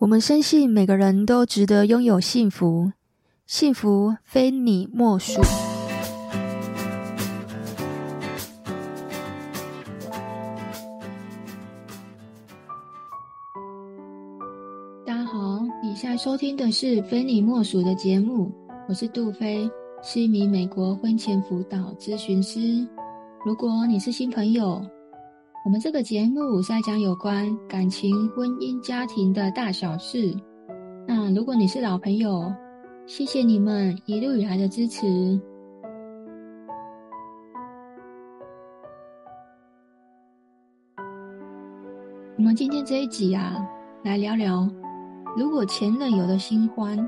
我们深信每个人都值得拥有幸福，幸福非你莫属。大家好，以下收听的是《非你莫属》的节目，我是杜菲，是一名美国婚前辅导咨询师。如果你是新朋友，我们这个节目在讲有关感情、婚姻、家庭的大小事。那如果你是老朋友，谢谢你们一路以来的支持。我们今天这一集啊，来聊聊，如果前任有了新欢，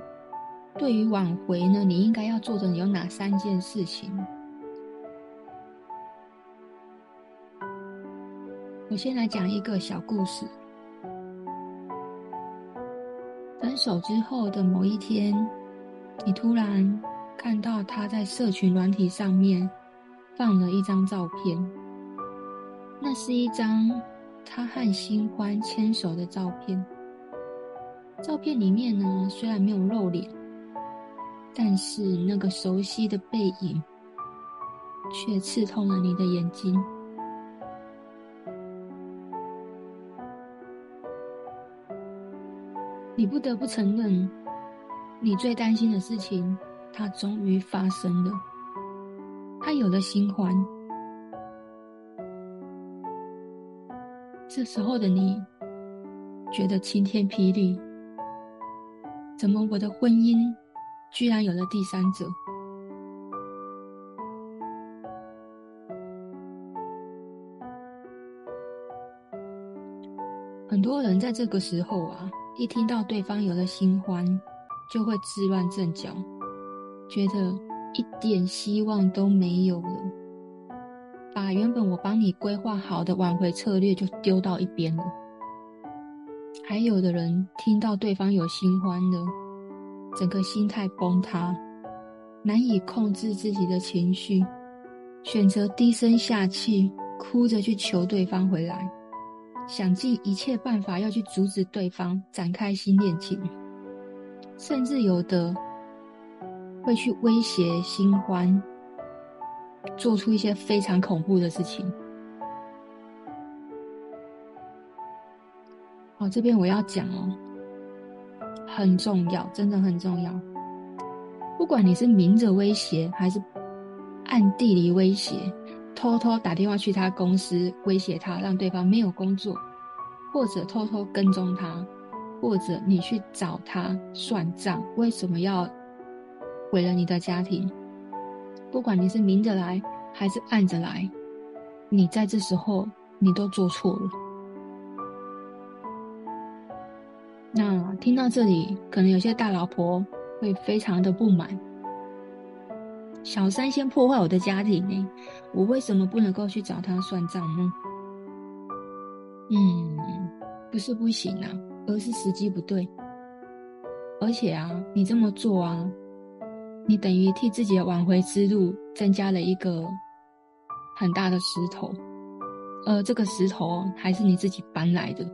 对于挽回呢，你应该要做的有哪三件事情？我先来讲一个小故事。分手之后的某一天，你突然看到他在社群软体上面放了一张照片，那是一张他和新欢牵手的照片。照片里面呢，虽然没有露脸，但是那个熟悉的背影却刺痛了你的眼睛。你不得不承认，你最担心的事情，它终于发生了。他有了新欢，这时候的你，觉得晴天霹雳。怎么我的婚姻居然有了第三者？很多人在这个时候啊。一听到对方有了新欢，就会自乱阵脚，觉得一点希望都没有了，把原本我帮你规划好的挽回策略就丢到一边了。还有的人听到对方有新欢了，整个心态崩塌，难以控制自己的情绪，选择低声下气，哭着去求对方回来。想尽一切办法要去阻止对方展开新恋情，甚至有的会去威胁新欢，做出一些非常恐怖的事情。好，这边我要讲哦，很重要，真的很重要。不管你是明着威胁，还是暗地里威胁。偷偷打电话去他公司威胁他，让对方没有工作，或者偷偷跟踪他，或者你去找他算账，为什么要毁了你的家庭？不管你是明着来还是暗着来，你在这时候你都做错了。那听到这里，可能有些大老婆会非常的不满。小三先破坏我的家庭呢，我为什么不能够去找他算账呢？嗯，不是不行啊，而是时机不对。而且啊，你这么做啊，你等于替自己的挽回之路增加了一个很大的石头，而这个石头还是你自己搬来的。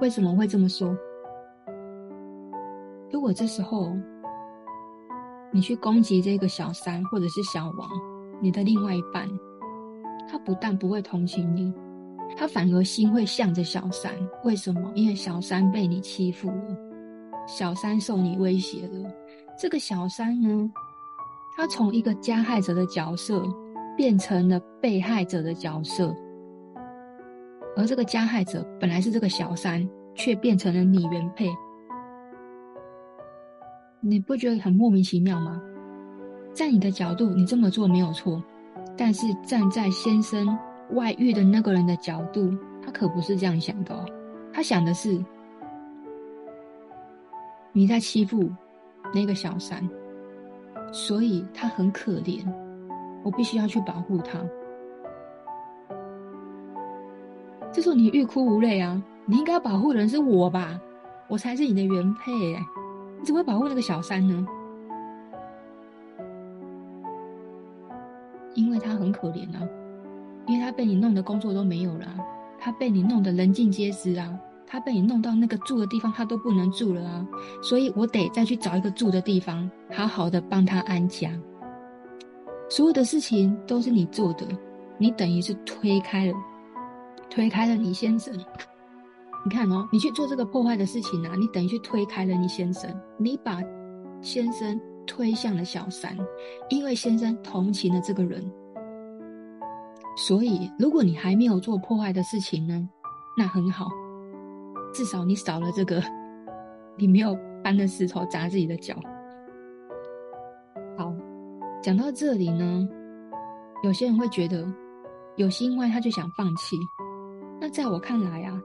为什么会这么说？如果这时候，你去攻击这个小三或者是小王，你的另外一半，他不但不会同情你，他反而心会向着小三。为什么？因为小三被你欺负了，小三受你威胁了。这个小三呢，他从一个加害者的角色变成了被害者的角色，而这个加害者本来是这个小三，却变成了你原配。你不觉得很莫名其妙吗？在你的角度，你这么做没有错，但是站在先生外遇的那个人的角度，他可不是这样想的哦。他想的是你在欺负那个小三，所以他很可怜，我必须要去保护他。这时候你欲哭无泪啊！你应该保护的人是我吧？我才是你的原配欸。你怎么会保护那个小三呢？因为他很可怜啊，因为他被你弄得工作都没有了，他被你弄得人尽皆知啊，他被你弄到那个住的地方，他都不能住了啊，所以我得再去找一个住的地方，好好的帮他安家。所有的事情都是你做的，你等于是推开了，推开了你先生。你看哦，你去做这个破坏的事情啊，你等于去推开了你先生，你把先生推向了小三，因为先生同情了这个人。所以，如果你还没有做破坏的事情呢，那很好，至少你少了这个，你没有搬着石头砸自己的脚。好，讲到这里呢，有些人会觉得有心坏，他就想放弃。那在我看来啊，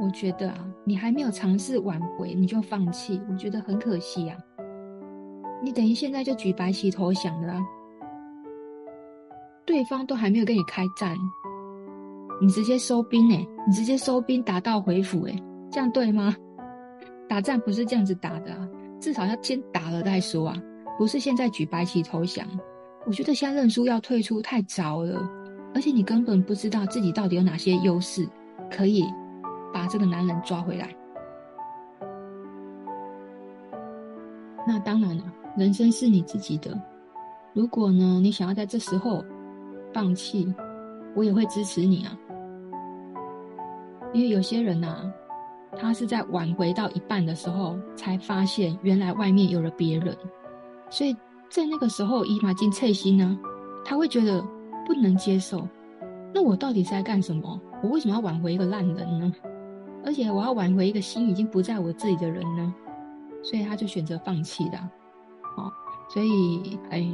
我觉得啊，你还没有尝试挽回，你就放弃，我觉得很可惜啊。你等于现在就举白旗投降了啊。对方都还没有跟你开战，你直接收兵哎！你直接收兵，打道回府哎，这样对吗？打仗不是这样子打的啊，至少要先打了再说啊，不是现在举白旗投降。我觉得现在认输要退出太早了，而且你根本不知道自己到底有哪些优势，可以把这个男人抓回来。那当然了，人生是你自己的。如果呢，你想要在这时候。放弃，我也会支持你啊。因为有些人啊，他是在挽回到一半的时候，才发现原来外面有了别人，所以在那个时候，伊玛金翠心呢，他会觉得不能接受。那我到底是在干什么？我为什么要挽回一个烂人呢？而且我要挽回一个心已经不在我自己的人呢？所以他就选择放弃了。哦，所以哎。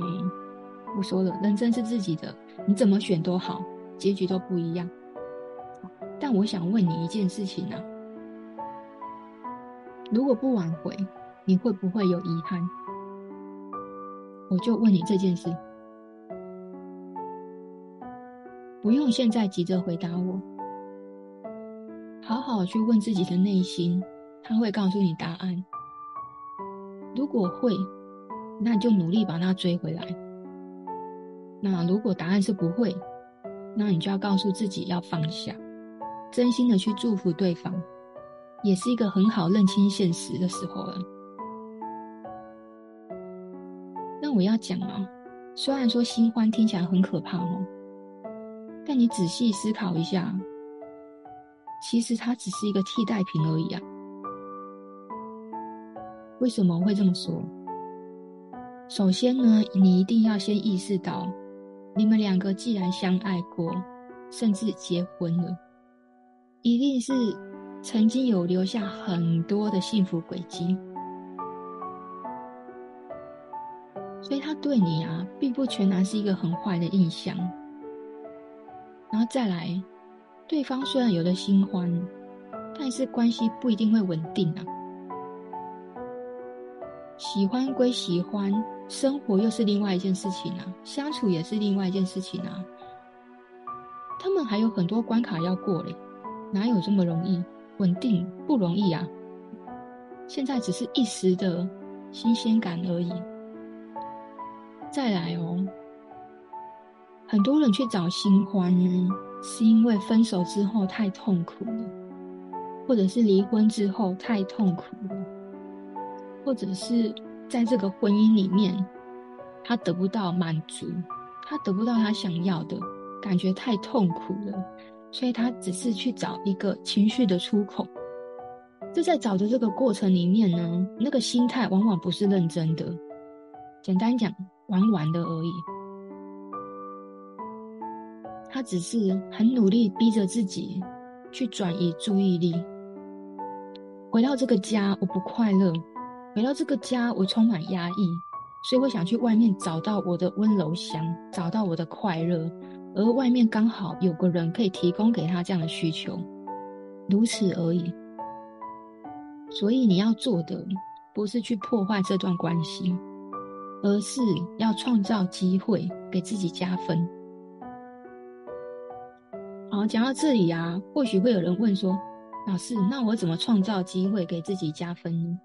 我说了，人生是自己的，你怎么选都好，结局都不一样。但我想问你一件事情啊，如果不挽回，你会不会有遗憾？我就问你这件事，不用现在急着回答我，好好去问自己的内心，他会告诉你答案。如果会，那你就努力把他追回来。那如果答案是不会，那你就要告诉自己要放下，真心的去祝福对方，也是一个很好认清现实的时候了。那我要讲啊，虽然说新欢听起来很可怕哦，但你仔细思考一下，其实它只是一个替代品而已啊。为什么会这么说？首先呢，你一定要先意识到。你们两个既然相爱过，甚至结婚了，一定是曾经有留下很多的幸福轨迹，所以他对你啊，并不全然是一个很坏的印象。然后再来，对方虽然有了新欢，但是关系不一定会稳定啊。喜欢归喜欢。生活又是另外一件事情啊，相处也是另外一件事情啊。他们还有很多关卡要过嘞，哪有这么容易？稳定不容易啊。现在只是一时的新鲜感而已。再来哦，很多人去找新欢，是因为分手之后太痛苦了，或者是离婚之后太痛苦了，或者是。在这个婚姻里面，他得不到满足，他得不到他想要的，感觉太痛苦了，所以他只是去找一个情绪的出口。就在找的这个过程里面呢，那个心态往往不是认真的，简单讲，玩玩的而已。他只是很努力逼着自己去转移注意力，回到这个家，我不快乐。回到这个家，我充满压抑，所以我想去外面找到我的温柔乡，找到我的快乐，而外面刚好有个人可以提供给他这样的需求，如此而已。所以你要做的不是去破坏这段关系，而是要创造机会给自己加分。好，讲到这里啊，或许会有人问说：“老师，那我怎么创造机会给自己加分呢？”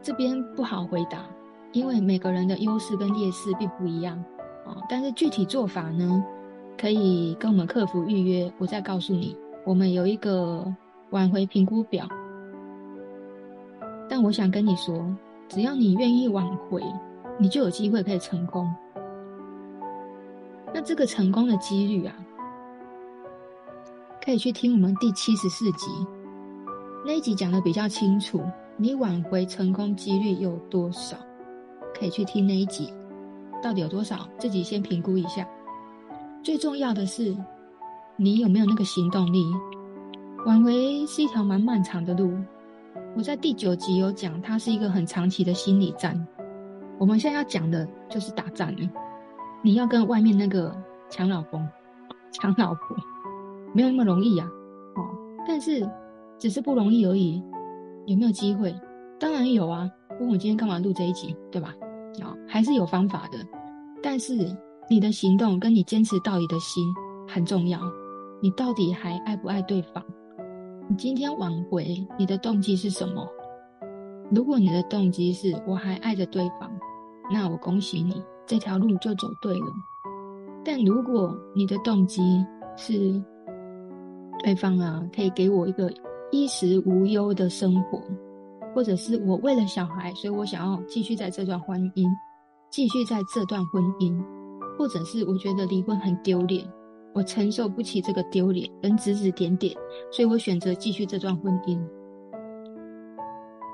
这边不好回答，因为每个人的优势跟劣势并不一样啊。但是具体做法呢，可以跟我们客服预约，我再告诉你我们有一个挽回评估表，但我想跟你说，只要你愿意挽回，你就有机会可以成功。那这个成功的几率啊，可以去听我们第七十四集那一集讲的比较清楚，你挽回成功几率有多少？可以去听那一集，到底有多少？自己先评估一下。最重要的是，你有没有那个行动力？挽回是一条蛮漫长的路。我在第九集有讲，它是一个很长期的心理战。我们现在要讲的就是打仗了。你要跟外面那个抢老公、抢老婆，没有那么容易啊。哦，但是只是不容易而已。有没有机会？当然有啊。问我今天干嘛录这一集，对吧？啊，还是有方法的。但是你的行动跟你坚持到底的心很重要。你到底还爱不爱对方？你今天挽回，你的动机是什么？如果你的动机是我还爱着对方，那我恭喜你，这条路就走对了。但如果你的动机是对方啊，可以给我一个衣食无忧的生活。或者是我为了小孩，所以我想要继续在这段婚姻，继续在这段婚姻，或者是我觉得离婚很丢脸，我承受不起这个丢脸跟指指点点，所以我选择继续这段婚姻。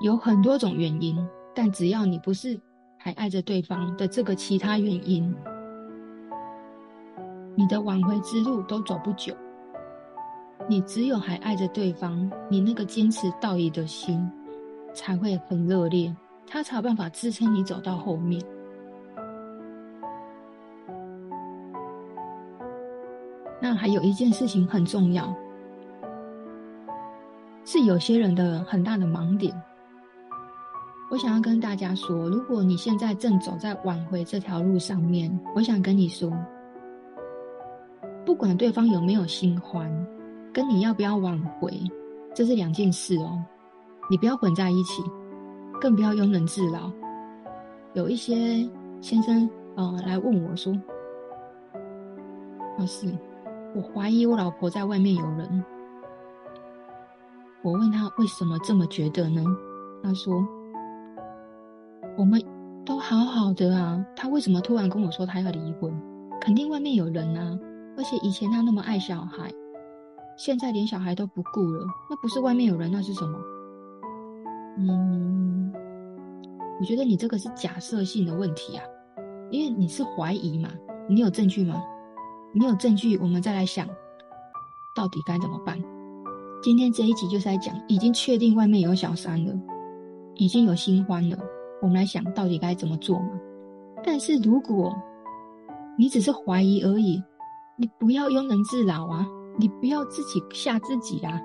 有很多种原因，但只要你不是还爱着对方的这个其他原因，你的挽回之路都走不久。你只有还爱着对方，你那个坚持到底的心。才会很热烈，他才有办法支撑你走到后面。那还有一件事情很重要，是有些人的很大的盲点。我想要跟大家说，如果你现在正走在挽回这条路上面，我想跟你说，不管对方有没有新欢，跟你要不要挽回，这是两件事哦。你不要混在一起，更不要庸人自扰。有一些先生呃来问我说：“老师，我怀疑我老婆在外面有人。”我问他为什么这么觉得呢？他说：“我们都好好的啊，他为什么突然跟我说他要离婚？肯定外面有人啊！而且以前他那么爱小孩，现在连小孩都不顾了，那不是外面有人，那是什么？”嗯，我觉得你这个是假设性的问题啊，因为你是怀疑嘛，你有证据吗？你有证据，我们再来想，到底该怎么办？今天这一集就是来讲，已经确定外面有小三了，已经有新欢了，我们来想到底该怎么做嘛？但是如果你只是怀疑而已，你不要庸人自扰啊，你不要自己吓自己啊，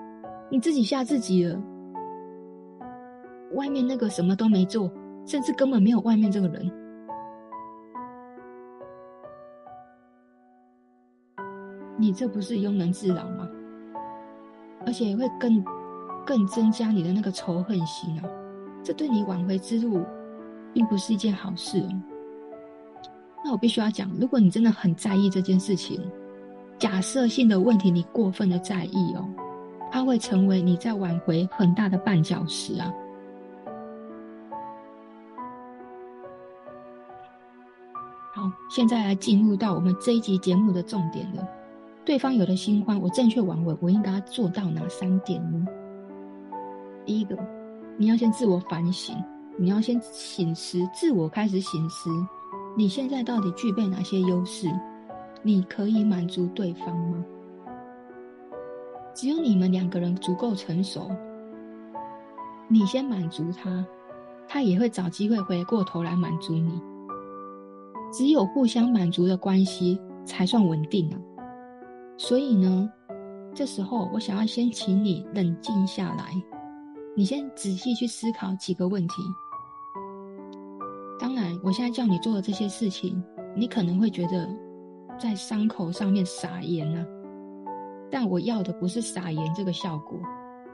你自己吓自己了。外面那个什么都没做，甚至根本没有外面这个人，你这不是庸人自扰吗？而且会更更增加你的那个仇恨心啊！这对你挽回之路，并不是一件好事哦。那我必须要讲，如果你真的很在意这件事情，假设性的问题你过分的在意哦，它会成为你在挽回很大的绊脚石啊。好，现在来进入到我们这一集节目的重点了。对方有了新欢，我正确挽回，我应该做到哪三点呢？第一个，你要先自我反省，你要先醒思，自我开始醒思，你现在到底具备哪些优势？你可以满足对方吗？只有你们两个人足够成熟，你先满足他，他也会找机会回过头来满足你。只有互相满足的关系才算稳定啊！所以呢，这时候我想要先请你冷静下来，你先仔细去思考几个问题。当然，我现在叫你做的这些事情，你可能会觉得在伤口上面撒盐啊，但我要的不是撒盐这个效果，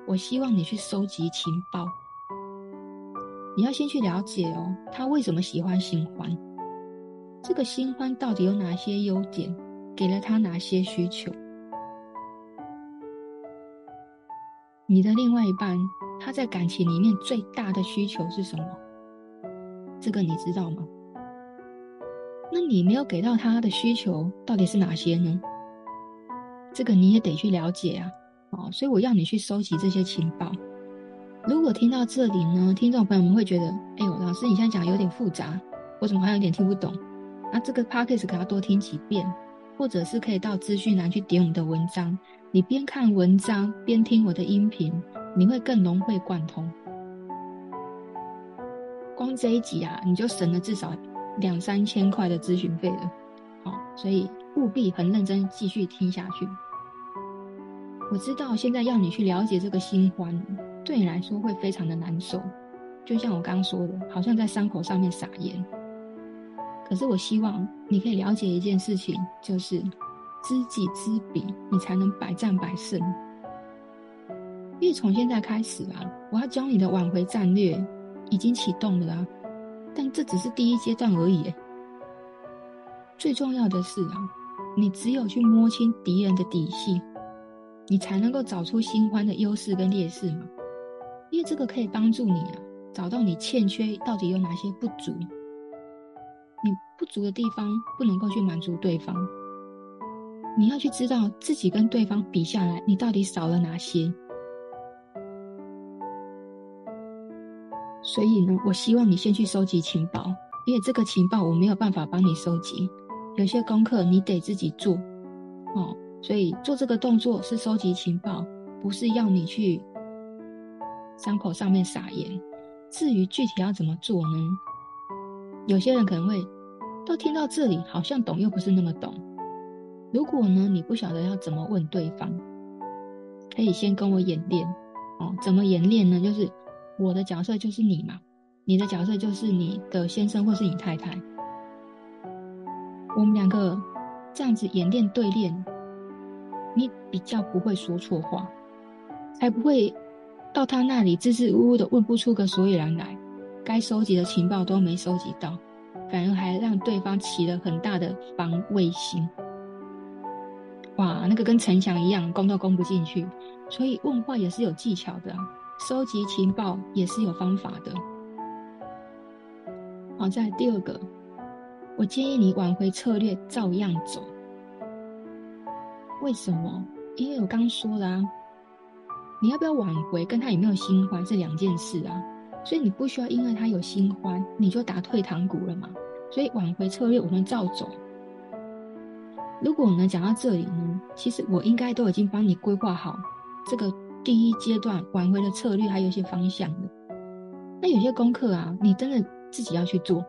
我希望你去收集情报。你要先去了解哦，他为什么喜欢新欢。这个新欢到底有哪些优点？给了他哪些需求？你的另外一半他在感情里面最大的需求是什么？这个你知道吗？那你没有给到他的需求到底是哪些呢？这个你也得去了解啊。哦，所以我要你去收集这些情报。如果听到这里呢，听众朋友们会觉得，哎呦，老师你现在讲有点复杂，我怎么好像有点听不懂？那这个 podcast 可要多听几遍，或者是可以到资讯栏去点我们的文章。你边看文章边听我的音频，你会更融会贯通。光这一集啊，你就省了至少两三千块的咨询费了。好，所以务必很认真继续听下去。我知道现在要你去了解这个新欢，对你来说会非常的难受，就像我刚刚说的，好像在伤口上面撒盐。可是我希望你可以了解一件事情，就是知己知彼，你才能百战百胜。因为从现在开始啊，我要教你的挽回战略已经启动了啊，但这只是第一阶段而已。最重要的是啊，你只有去摸清敌人的底细，你才能够找出新欢的优势跟劣势嘛。因为这个可以帮助你啊，找到你欠缺到底有哪些不足。你不足的地方不能够去满足对方，你要去知道自己跟对方比下来，你到底少了哪些。所以呢，我希望你先去收集情报，因为这个情报我没有办法帮你收集，有些功课你得自己做哦。所以做这个动作是收集情报，不是要你去伤口上面撒盐。至于具体要怎么做呢？有些人可能会都听到这里，好像懂又不是那么懂。如果呢，你不晓得要怎么问对方，可以先跟我演练哦。怎么演练呢？就是我的角色就是你嘛，你的角色就是你的先生或是你太太。我们两个这样子演练对练，你比较不会说错话，才不会到他那里支支吾吾的问不出个所以然来。该收集的情报都没收集到，反而还让对方起了很大的防卫心。哇，那个跟城墙一样，攻都攻不进去。所以问话也是有技巧的啊，收集情报也是有方法的。好，再来第二个，我建议你挽回策略照样走。为什么？因为我刚说了啊，你要不要挽回，跟他有没有新欢是两件事啊。所以你不需要因为他有新欢，你就打退堂鼓了嘛。所以挽回策略我们照走。如果呢讲到这里呢，其实我应该都已经帮你规划好这个第一阶段挽回的策略，还有一些方向的。那有些功课啊，你真的自己要去做。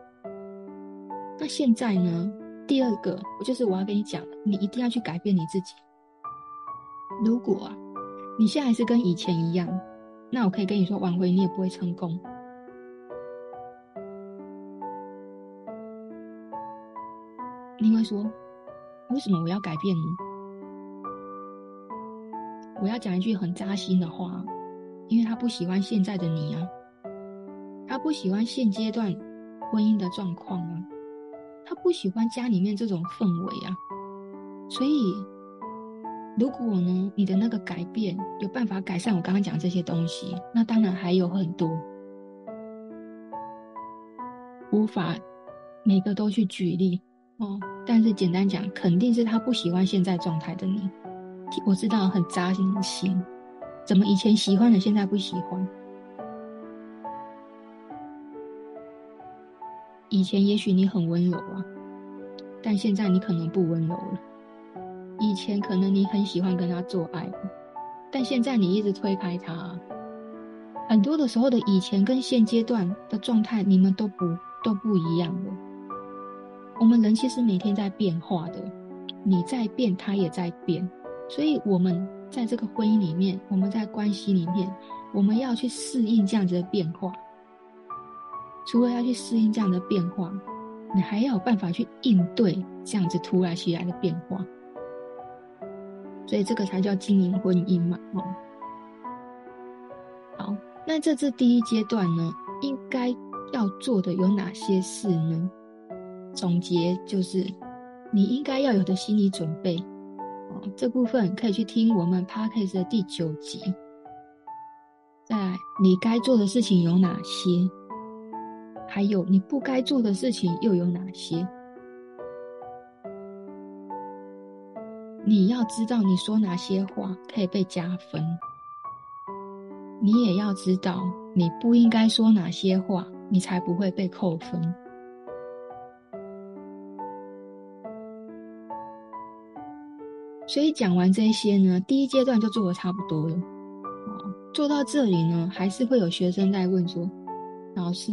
那现在呢，第二个我就是我要跟你讲，你一定要去改变你自己。如果啊，你现在是跟以前一样。那我可以跟你说，挽回你也不会成功。你会说，为什么我要改变呢？我要讲一句很扎心的话，因为他不喜欢现在的你啊，他不喜欢现阶段婚姻的状况啊，他不喜欢家里面这种氛围啊，所以。如果呢，你的那个改变有办法改善我刚刚讲这些东西，那当然还有很多，无法每个都去举例哦。但是简单讲，肯定是他不喜欢现在状态的你。我知道很扎心的心，怎么以前喜欢的现在不喜欢？以前也许你很温柔啊，但现在你可能不温柔了。以前可能你很喜欢跟他做爱，但现在你一直推开他。很多的时候的以前跟现阶段的状态，你们都不都不一样的。我们人其实每天在变化的，你在变，他也在变。所以我们在这个婚姻里面，我们在关系里面，我们要去适应这样子的变化。除了要去适应这样的变化，你还要有办法去应对这样子突然起来的变化。所以这个才叫经营婚姻嘛，哦。好，那这这第一阶段呢，应该要做的有哪些事呢？总结就是，你应该要有的心理准备。这部分可以去听我们 Podcast 的第九集。在你该做的事情有哪些？还有你不该做的事情又有哪些？你要知道你说哪些话可以被加分，你也要知道你不应该说哪些话，你才不会被扣分。所以讲完这些呢，第一阶段就做的差不多了。做到这里呢，还是会有学生在问说：“老师，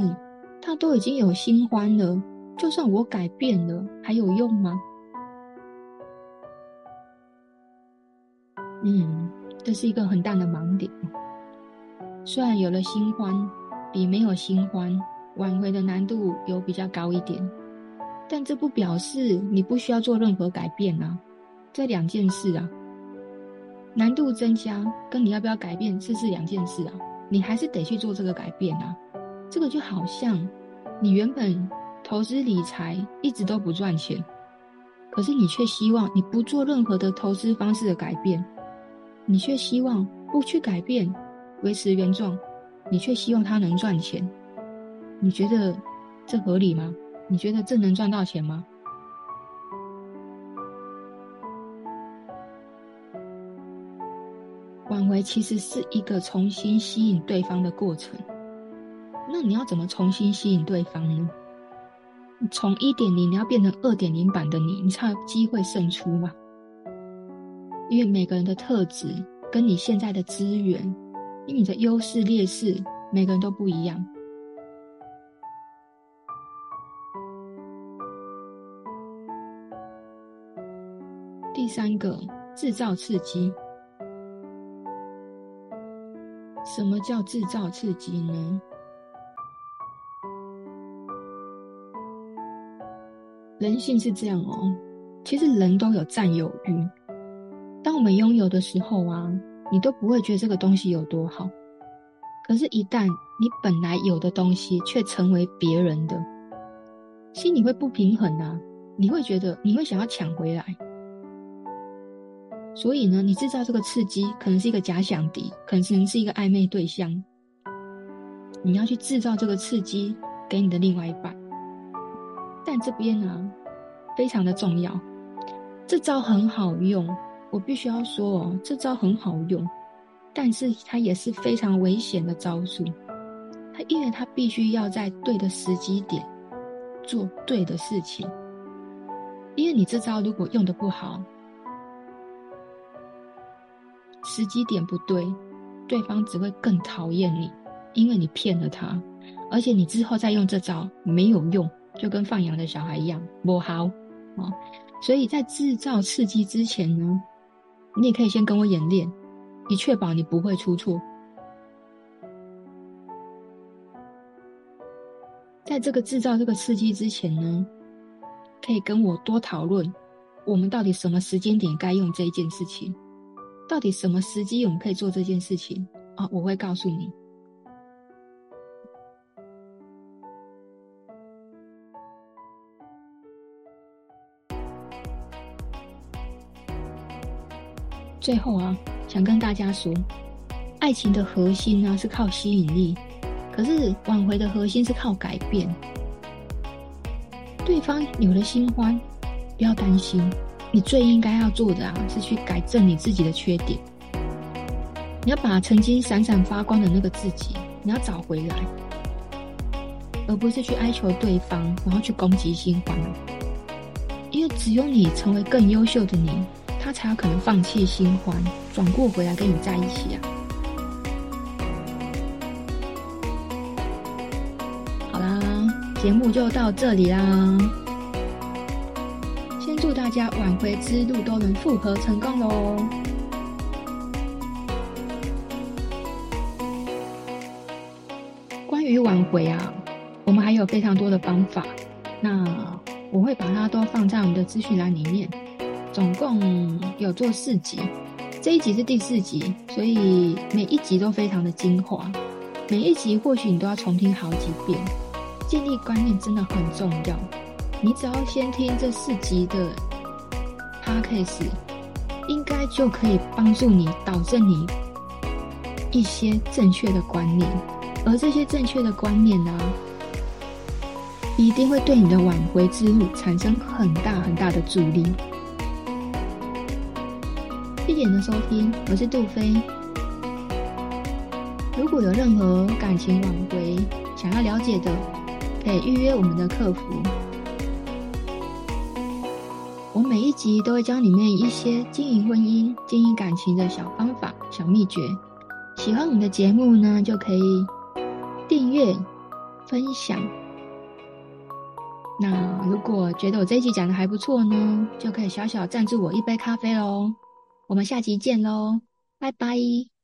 他都已经有新欢了，就算我改变了，还有用吗？”嗯，这是一个很大的盲点。虽然有了新欢，比没有新欢挽回的难度有比较高一点，但这不表示你不需要做任何改变啊。这两件事啊，难度增加跟你要不要改变，这是两件事啊。你还是得去做这个改变啊。这个就好像你原本投资理财一直都不赚钱，可是你却希望你不做任何的投资方式的改变，你却希望不去改变，维持原状，你却希望它能赚钱。你觉得这合理吗？你觉得这能赚到钱吗？其实是一个重新吸引对方的过程。那你要怎么重新吸引对方呢？从一点零你要变成二点零版的你，你才有机会胜出嘛。因为每个人的特质跟你现在的资源，因为你的优势劣势，每个人都不一样。第三个，制造刺激。什么叫制造刺激呢？人性是这样哦，其实人都有占有欲。当我们拥有的时候啊，你都不会觉得这个东西有多好。可是，一旦你本来有的东西却成为别人的，心里会不平衡啊，你会觉得你会想要抢回来。所以呢，你制造这个刺激，可能是一个假想敌，可能是一个暧昧对象。你要去制造这个刺激给你的另外一半。但这边呢，非常的重要，这招很好用，我必须要说哦，这招很好用，但是它也是非常危险的招数。它因为它必须要在对的时机点做对的事情，因为你这招如果用的不好。时机点不对，对方只会更讨厌你，因为你骗了他，而且你之后再用这招没有用，就跟放羊的小孩一样，不好啊！所以在制造刺激之前呢，你也可以先跟我演练，以确保你不会出错。在这个制造这个刺激之前呢，可以跟我多讨论，我们到底什么时间点该用这一件事情。到底什么时机我们可以做这件事情啊？我会告诉你。最后啊，想跟大家说，爱情的核心呢是靠吸引力，可是挽回的核心是靠改变。对方有了新欢，不要担心。你最应该要做的啊，是去改正你自己的缺点。你要把曾经闪闪发光的那个自己，你要找回来，而不是去哀求对方，然后去攻击新欢。因为只有你成为更优秀的你，他才有可能放弃新欢，转过回来跟你在一起啊。好啦，节目就到这里啦。祝大家挽回之路都能复合成功喽！关于挽回啊，我们还有非常多的方法，那我会把它都放在我们的资讯栏里面。总共有做四集，这一集是第四集，所以每一集都非常的精华。每一集或许你都要重听好几遍，建立观念真的很重要。你只要先听这四集的 podcast，应该就可以帮助你导正你一些正确的观念，而这些正确的观念呢、一定会对你的挽回之路产生很大很大的助力。谢谢你的收听，我是杜菲。如果有任何感情挽回想要了解的，可以预约我们的客服。集都会教里面一些经营婚姻、经营感情的小方法、小秘诀。喜欢我们的节目呢，就可以订阅、分享。那如果觉得我这一集讲的还不错呢，就可以小小赞助我一杯咖啡喽。我们下集见喽，拜拜。